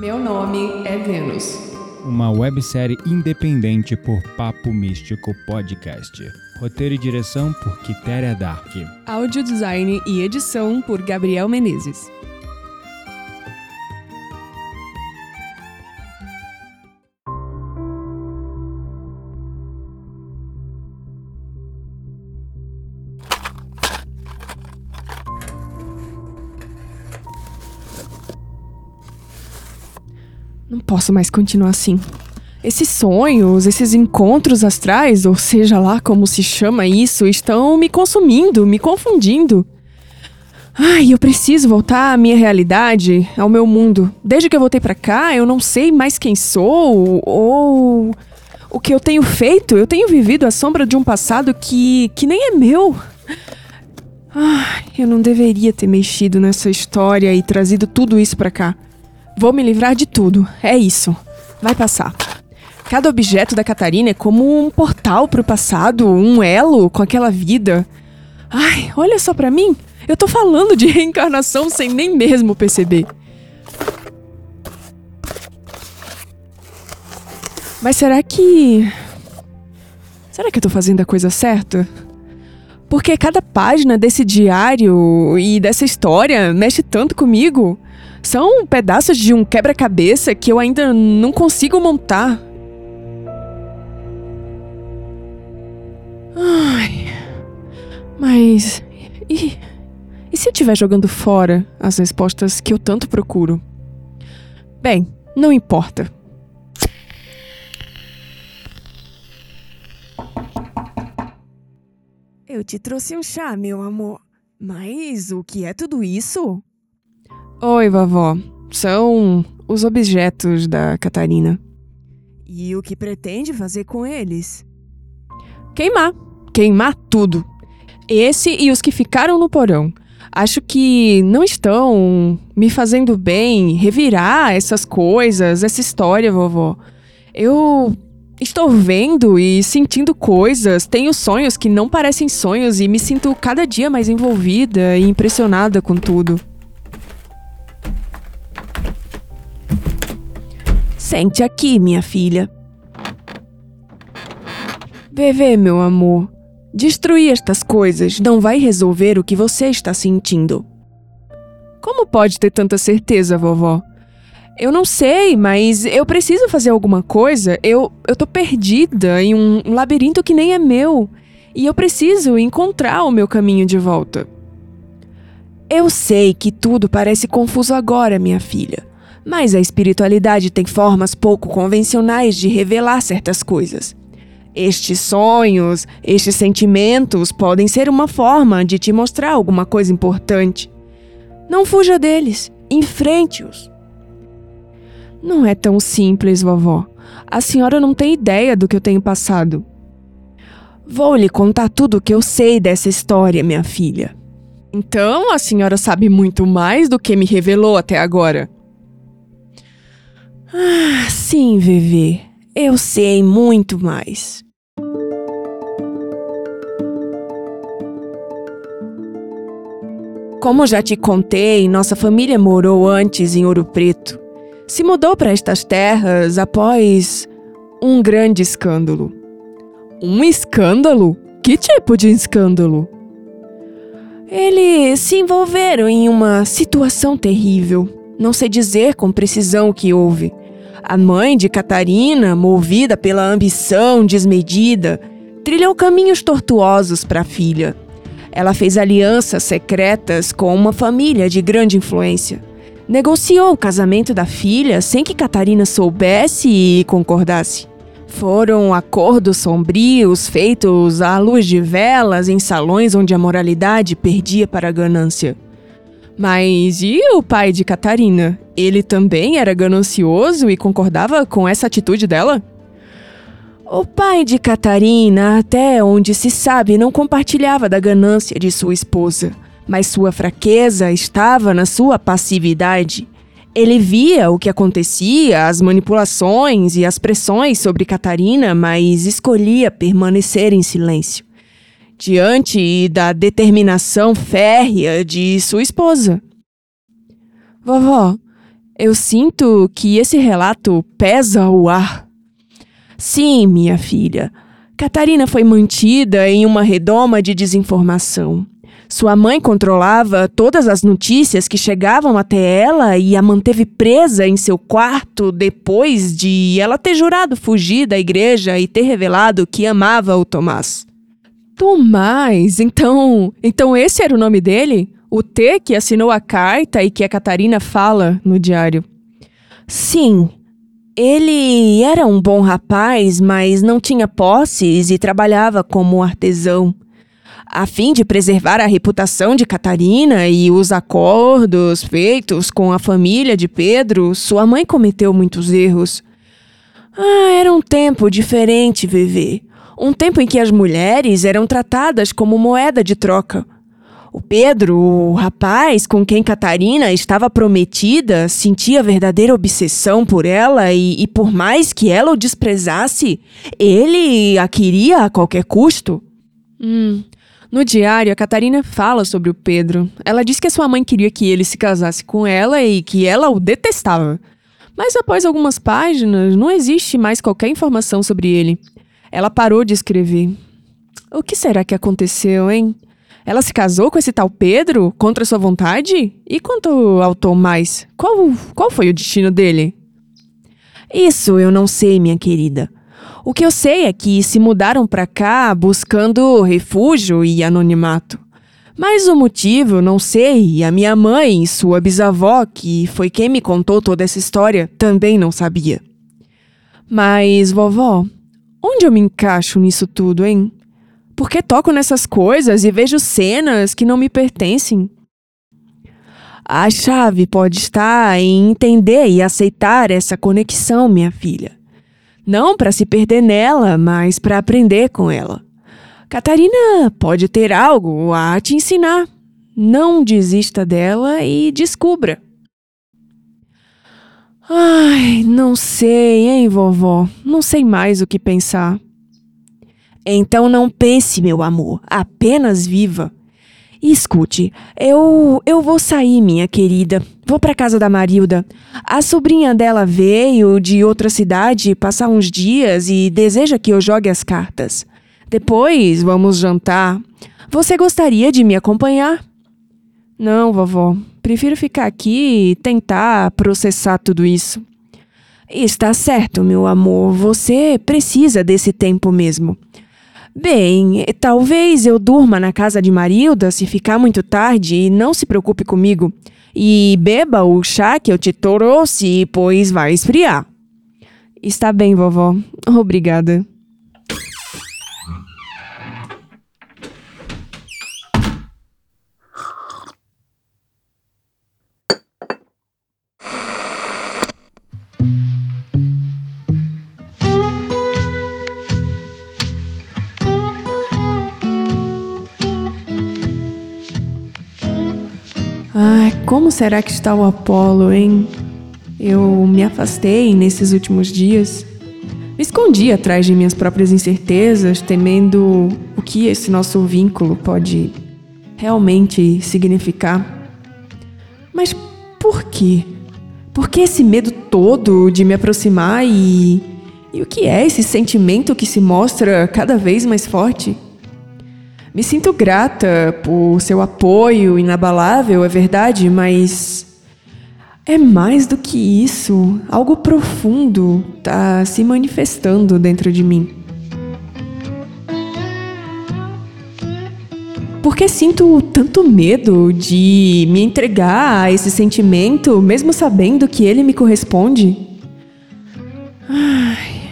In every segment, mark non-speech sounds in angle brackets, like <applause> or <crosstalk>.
Meu nome é Vênus. Uma websérie independente por Papo Místico Podcast. Roteiro e direção por Quitéria Dark. Áudio design e edição por Gabriel Menezes. Posso mais continuar assim. Esses sonhos, esses encontros astrais, ou seja lá como se chama isso, estão me consumindo, me confundindo. Ai, eu preciso voltar à minha realidade, ao meu mundo. Desde que eu voltei para cá, eu não sei mais quem sou ou o que eu tenho feito. Eu tenho vivido à sombra de um passado que que nem é meu. Ai, eu não deveria ter mexido nessa história e trazido tudo isso para cá. Vou me livrar de tudo. É isso. Vai passar. Cada objeto da Catarina é como um portal pro passado, um elo com aquela vida. Ai, olha só pra mim. Eu tô falando de <laughs> reencarnação sem nem mesmo perceber. Mas será que. Será que eu tô fazendo a coisa certa? Porque cada página desse diário e dessa história mexe tanto comigo. São pedaços de um quebra-cabeça que eu ainda não consigo montar. Ai. Mas. E, e se eu estiver jogando fora as respostas que eu tanto procuro? Bem, não importa. Eu te trouxe um chá, meu amor. Mas o que é tudo isso? Oi, vovó. São os objetos da Catarina. E o que pretende fazer com eles? Queimar. Queimar tudo. Esse e os que ficaram no porão. Acho que não estão me fazendo bem revirar essas coisas, essa história, vovó. Eu estou vendo e sentindo coisas, tenho sonhos que não parecem sonhos e me sinto cada dia mais envolvida e impressionada com tudo. Sente aqui, minha filha. Bebê, meu amor. Destruir estas coisas não vai resolver o que você está sentindo. Como pode ter tanta certeza, vovó? Eu não sei, mas eu preciso fazer alguma coisa. Eu, eu tô perdida em um labirinto que nem é meu. E eu preciso encontrar o meu caminho de volta. Eu sei que tudo parece confuso agora, minha filha. Mas a espiritualidade tem formas pouco convencionais de revelar certas coisas. Estes sonhos, estes sentimentos podem ser uma forma de te mostrar alguma coisa importante. Não fuja deles, enfrente-os. Não é tão simples, vovó. A senhora não tem ideia do que eu tenho passado. Vou lhe contar tudo o que eu sei dessa história, minha filha. Então a senhora sabe muito mais do que me revelou até agora. Ah, sim, Vivi. Eu sei muito mais. Como já te contei, nossa família morou antes em Ouro Preto. Se mudou para estas terras após um grande escândalo. Um escândalo? Que tipo de escândalo? Eles se envolveram em uma situação terrível. Não sei dizer com precisão o que houve. A mãe de Catarina, movida pela ambição desmedida, trilhou caminhos tortuosos para a filha. Ela fez alianças secretas com uma família de grande influência. Negociou o casamento da filha sem que Catarina soubesse e concordasse. Foram acordos sombrios feitos à luz de velas em salões onde a moralidade perdia para a ganância. Mas e o pai de Catarina? Ele também era ganancioso e concordava com essa atitude dela? O pai de Catarina, até onde se sabe, não compartilhava da ganância de sua esposa, mas sua fraqueza estava na sua passividade. Ele via o que acontecia, as manipulações e as pressões sobre Catarina, mas escolhia permanecer em silêncio diante da determinação férrea de sua esposa. Vovó, Eu sinto que esse relato pesa o ar. Sim, minha filha. Catarina foi mantida em uma redoma de desinformação. Sua mãe controlava todas as notícias que chegavam até ela e a manteve presa em seu quarto depois de ela ter jurado fugir da igreja e ter revelado que amava o Tomás. Tomás, então, então esse era o nome dele? O T que assinou a carta e que a Catarina fala no diário. Sim. Ele era um bom rapaz, mas não tinha posses e trabalhava como artesão. A fim de preservar a reputação de Catarina e os acordos feitos com a família de Pedro, sua mãe cometeu muitos erros. Ah, era um tempo diferente, Vevê. Um tempo em que as mulheres eram tratadas como moeda de troca. O Pedro, o rapaz com quem Catarina estava prometida, sentia verdadeira obsessão por ela e, e, por mais que ela o desprezasse, ele a queria a qualquer custo. Hum, no diário, a Catarina fala sobre o Pedro. Ela diz que sua mãe queria que ele se casasse com ela e que ela o detestava. Mas após algumas páginas, não existe mais qualquer informação sobre ele. Ela parou de escrever. O que será que aconteceu, hein? Ela se casou com esse tal Pedro contra sua vontade? E quanto ao Tomás? Qual, qual foi o destino dele? Isso eu não sei, minha querida. O que eu sei é que se mudaram para cá buscando refúgio e anonimato. Mas o motivo não sei, e a minha mãe, sua bisavó, que foi quem me contou toda essa história, também não sabia. Mas, vovó, onde eu me encaixo nisso tudo, hein? Por que toco nessas coisas e vejo cenas que não me pertencem? A chave pode estar em entender e aceitar essa conexão, minha filha. Não para se perder nela, mas para aprender com ela. Catarina pode ter algo a te ensinar. Não desista dela e descubra. Ai, não sei, hein, vovó? Não sei mais o que pensar. Então não pense, meu amor, apenas viva. escute, eu eu vou sair, minha querida. Vou para casa da Marilda. A sobrinha dela veio de outra cidade passar uns dias e deseja que eu jogue as cartas. Depois vamos jantar. Você gostaria de me acompanhar? Não, vovó. Prefiro ficar aqui e tentar processar tudo isso. Está certo, meu amor. Você precisa desse tempo mesmo. Bem, talvez eu durma na casa de Marilda se ficar muito tarde e não se preocupe comigo. E beba o chá que eu te trouxe, pois vai esfriar. Está bem, vovó. Obrigada. Será que está o Apolo, hein? Eu me afastei nesses últimos dias. Me escondi atrás de minhas próprias incertezas, temendo o que esse nosso vínculo pode realmente significar. Mas por quê? Por que esse medo todo de me aproximar e. E o que é esse sentimento que se mostra cada vez mais forte? Me sinto grata por seu apoio inabalável, é verdade, mas é mais do que isso. Algo profundo está se manifestando dentro de mim. Porque sinto tanto medo de me entregar a esse sentimento, mesmo sabendo que ele me corresponde? Ai.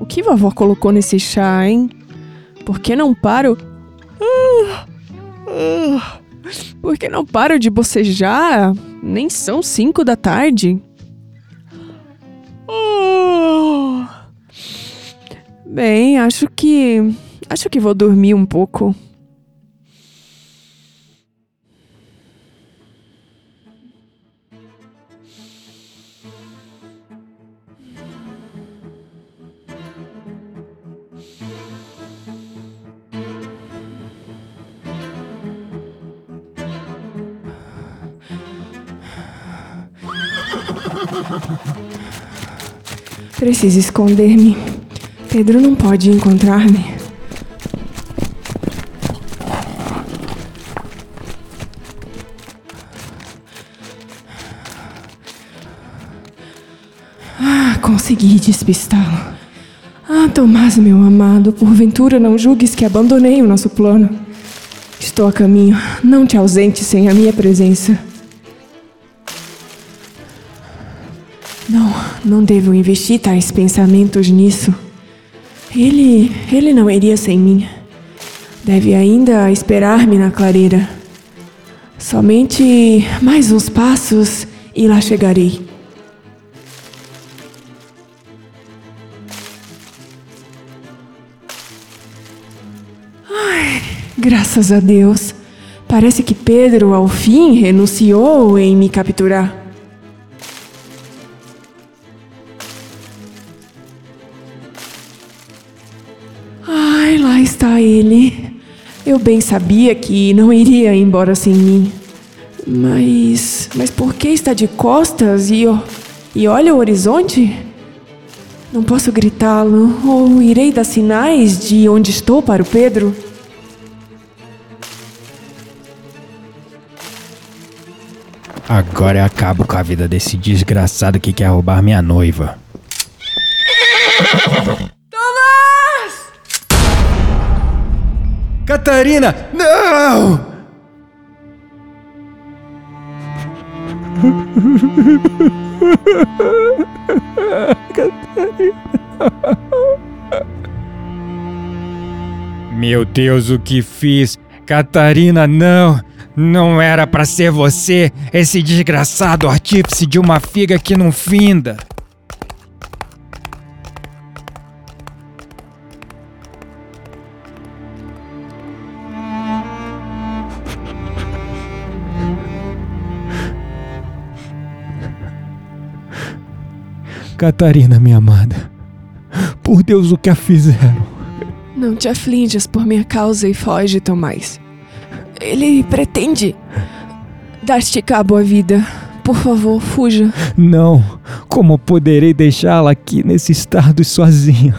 O que vovó colocou nesse chá, hein? Por que não paro? Por que não paro de bocejar? Nem são cinco da tarde. Bem, acho que. Acho que vou dormir um pouco. Preciso esconder-me. Pedro não pode encontrar-me. Ah, consegui despistá-lo. Ah, Tomás, meu amado, porventura não julgues que abandonei o nosso plano. Estou a caminho, não te ausente sem a minha presença. Não, devo investir tais pensamentos nisso. Ele, ele não iria sem mim. Deve ainda esperar-me na clareira. Somente mais uns passos e lá chegarei. Ai, graças a Deus. Parece que Pedro, ao fim, renunciou em me capturar. Está ele. Eu bem sabia que não iria embora sem mim. Mas. Mas por que está de costas e, e olha o horizonte? Não posso gritá-lo, ou irei dar sinais de onde estou para o Pedro? Agora eu acabo com a vida desse desgraçado que quer roubar minha noiva. Catarina, não! Meu Deus, o que fiz? Catarina, não! Não era para ser você, esse desgraçado artífice de uma figa que não finda. Catarina, minha amada, por Deus, o que a fizeram? Não te aflinjas por minha causa e foge, Tomás. Ele pretende dar-te cabo à vida. Por favor, fuja. Não, como poderei deixá-la aqui nesse estado sozinha?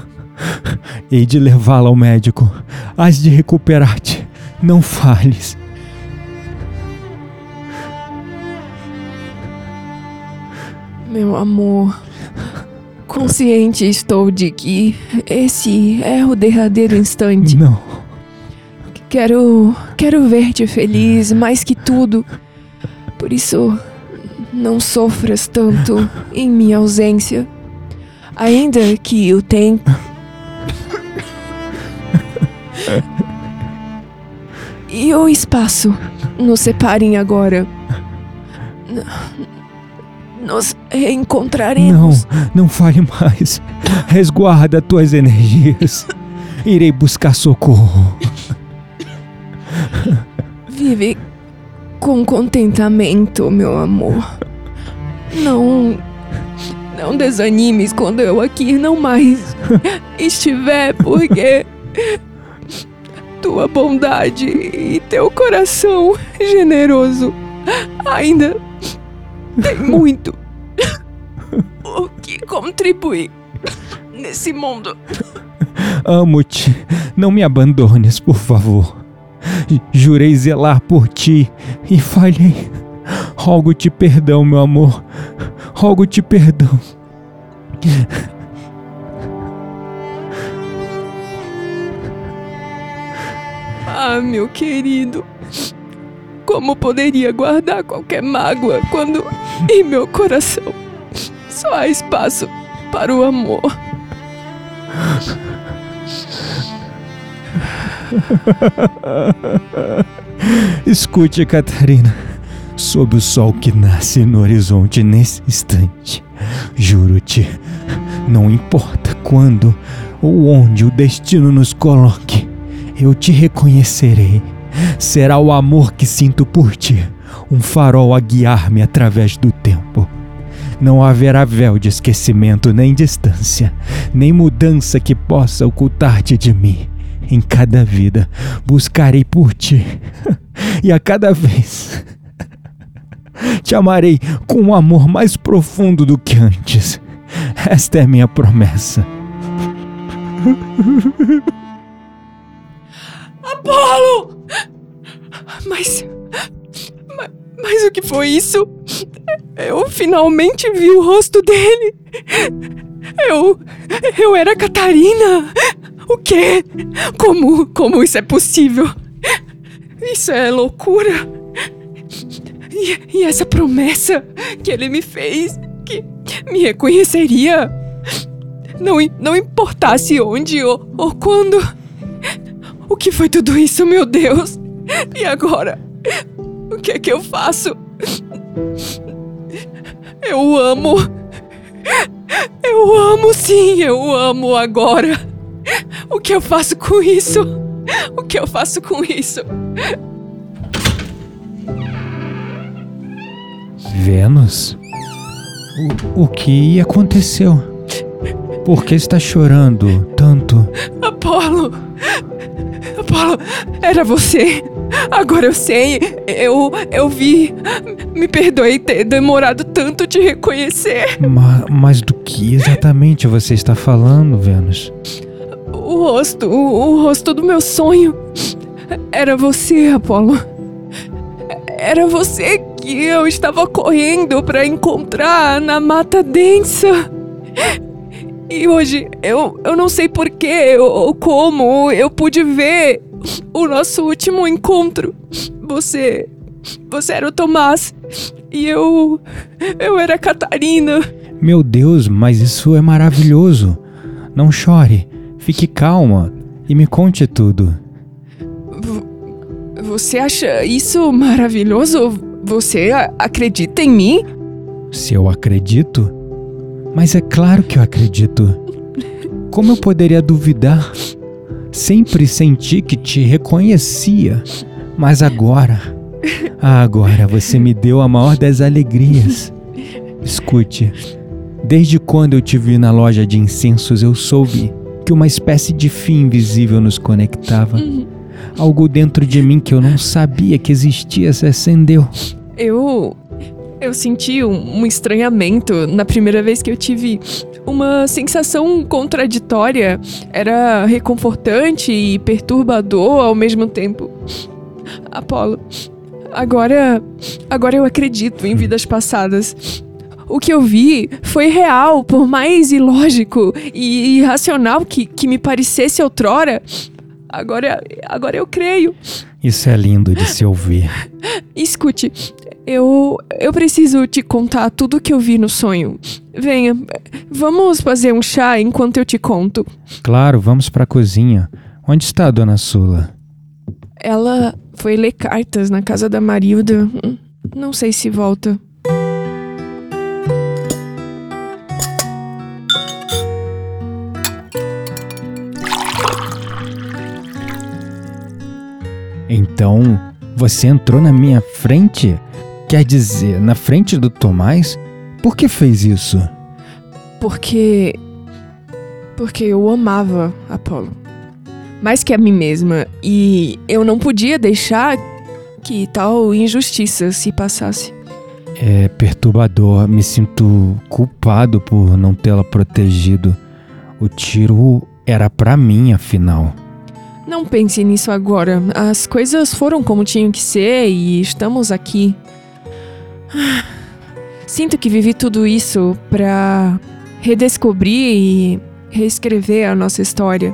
Hei de levá-la ao médico. Hás de recuperar-te. Não falhes. Meu amor, consciente estou de que esse é o derradeiro instante. Não. Quero, quero ver-te feliz mais que tudo. Por isso, não sofras tanto em minha ausência. Ainda que o tempo <laughs> e o espaço nos separem agora. Nos reencontraremos. Não, não fale mais. Resguarda tuas energias. Irei buscar socorro. Vive com contentamento, meu amor. Não. Não desanimes quando eu aqui não mais estiver, porque. Tua bondade e teu coração generoso ainda tem muito o que contribuir nesse mundo. Amo-te. Não me abandones, por favor. Jurei zelar por ti e falhei. Rogo-te perdão, meu amor. Rogo-te perdão. Ah, meu querido. Como poderia guardar qualquer mágoa quando em meu coração só há espaço para o amor? <laughs> Escute, Catarina. Sob o sol que nasce no horizonte nesse instante, juro-te, não importa quando ou onde o destino nos coloque, eu te reconhecerei. Será o amor que sinto por ti, um farol a guiar-me através do tempo. Não haverá véu de esquecimento, nem distância, nem mudança que possa ocultar-te de mim. Em cada vida buscarei por ti, <laughs> e a cada vez <laughs> Te amarei com um amor mais profundo do que antes. Esta é minha promessa. <laughs> Apolo! Mas, mas. Mas o que foi isso? Eu finalmente vi o rosto dele. Eu. Eu era Catarina. O quê? Como. Como isso é possível? Isso é loucura. E, e essa promessa que ele me fez que me reconheceria. Não, não importasse onde ou, ou quando. O que foi tudo isso, meu Deus? E agora? O que é que eu faço? Eu amo. Eu amo, sim, eu amo agora. O que eu faço com isso? O que eu faço com isso? Vênus? O, o que aconteceu? Por que está chorando tanto? Apolo! Apolo, era você! Agora eu sei, eu, eu vi. Me perdoe ter demorado tanto te reconhecer. Ma, mas do que exatamente você está falando, Vênus? O rosto, o, o rosto do meu sonho. Era você, Apolo. Era você que eu estava correndo para encontrar na mata densa. E hoje eu, eu não sei porquê ou como eu pude ver o nosso último encontro. Você. Você era o Tomás. E eu. Eu era a Catarina. Meu Deus, mas isso é maravilhoso. Não chore. Fique calma e me conte tudo. V você acha isso maravilhoso? Você acredita em mim? Se eu acredito? Mas é claro que eu acredito. Como eu poderia duvidar? Sempre senti que te reconhecia, mas agora, agora você me deu a maior das alegrias. Escute, desde quando eu te vi na loja de incensos, eu soube que uma espécie de fim invisível nos conectava. Algo dentro de mim que eu não sabia que existia se acendeu. Eu. Eu senti um, um estranhamento na primeira vez que eu tive uma sensação contraditória. Era reconfortante e perturbador ao mesmo tempo. Apolo, agora. Agora eu acredito em vidas passadas. O que eu vi foi real, por mais ilógico e irracional que, que me parecesse outrora. Agora, agora eu creio. Isso é lindo de se ouvir. Escute, eu eu preciso te contar tudo o que eu vi no sonho. Venha, vamos fazer um chá enquanto eu te conto. Claro, vamos para a cozinha. Onde está a dona Sula? Ela foi ler cartas na casa da Marilda. Não sei se volta. Então, você entrou na minha frente? Quer dizer, na frente do Tomás? Por que fez isso? Porque. Porque eu amava Apolo. Mais que a mim mesma. E eu não podia deixar que tal injustiça se passasse. É perturbador. Me sinto culpado por não tê-la protegido. O tiro era para mim, afinal. Não pense nisso agora. As coisas foram como tinham que ser e estamos aqui. Sinto que vivi tudo isso para redescobrir e reescrever a nossa história.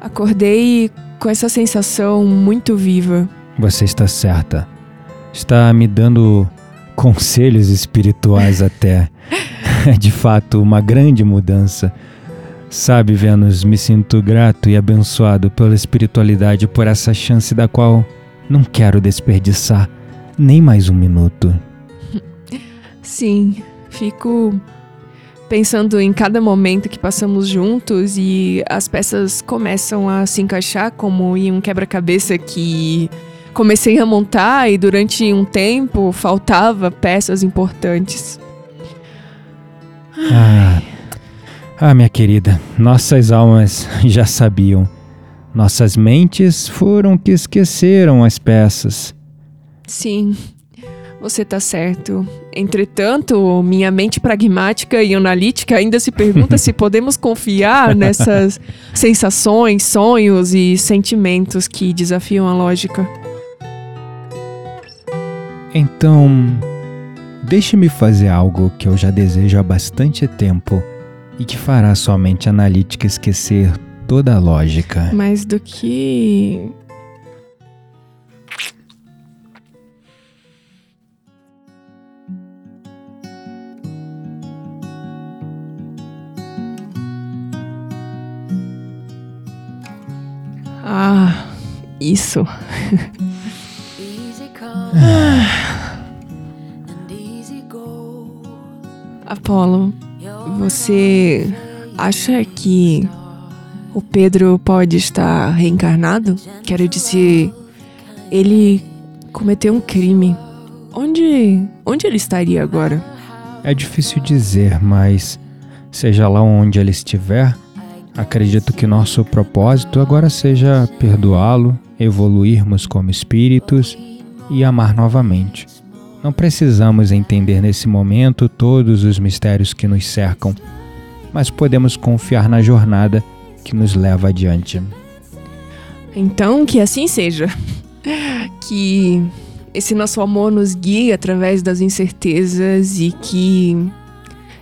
Acordei com essa sensação muito viva. Você está certa. Está me dando conselhos espirituais até. É <laughs> de fato uma grande mudança. Sabe, Vênus, me sinto grato e abençoado pela espiritualidade por essa chance da qual não quero desperdiçar nem mais um minuto. Sim, fico pensando em cada momento que passamos juntos e as peças começam a se encaixar como em um quebra-cabeça que comecei a montar e durante um tempo faltava peças importantes. Ah, ah, minha querida, nossas almas <laughs> já sabiam. Nossas mentes foram que esqueceram as peças. Sim, Você tá certo. Entretanto, minha mente pragmática e analítica ainda se pergunta se <laughs> podemos confiar nessas sensações, sonhos e sentimentos que desafiam a lógica. Então, deixe-me fazer algo que eu já desejo há bastante tempo e que fará sua mente analítica esquecer toda a lógica. Mais do que. Ah, isso. <laughs> Apolo, você acha que o Pedro pode estar reencarnado? Quero dizer, ele cometeu um crime. Onde, onde ele estaria agora? É difícil dizer, mas seja lá onde ele estiver, acredito que nosso propósito agora seja perdoá-lo, evoluirmos como espíritos e amar novamente. Não precisamos entender nesse momento todos os mistérios que nos cercam, mas podemos confiar na jornada que nos leva adiante. Então, que assim seja. <laughs> Que esse nosso amor nos guie através das incertezas e que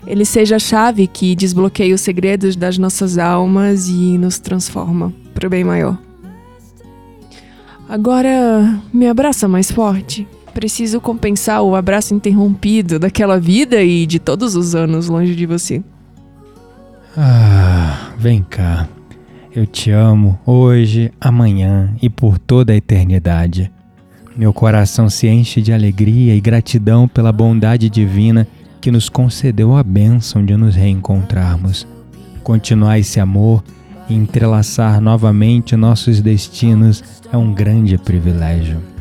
ele seja a chave que desbloqueia os segredos das nossas almas e nos transforma para o bem maior. Agora, me abraça mais forte. Preciso compensar o abraço interrompido daquela vida e de todos os anos longe de você. Ah, vem cá. Eu te amo hoje, amanhã e por toda a eternidade. Meu coração se enche de alegria e gratidão pela bondade divina que nos concedeu a bênção de nos reencontrarmos. Continuar esse amor e entrelaçar novamente nossos destinos é um grande privilégio.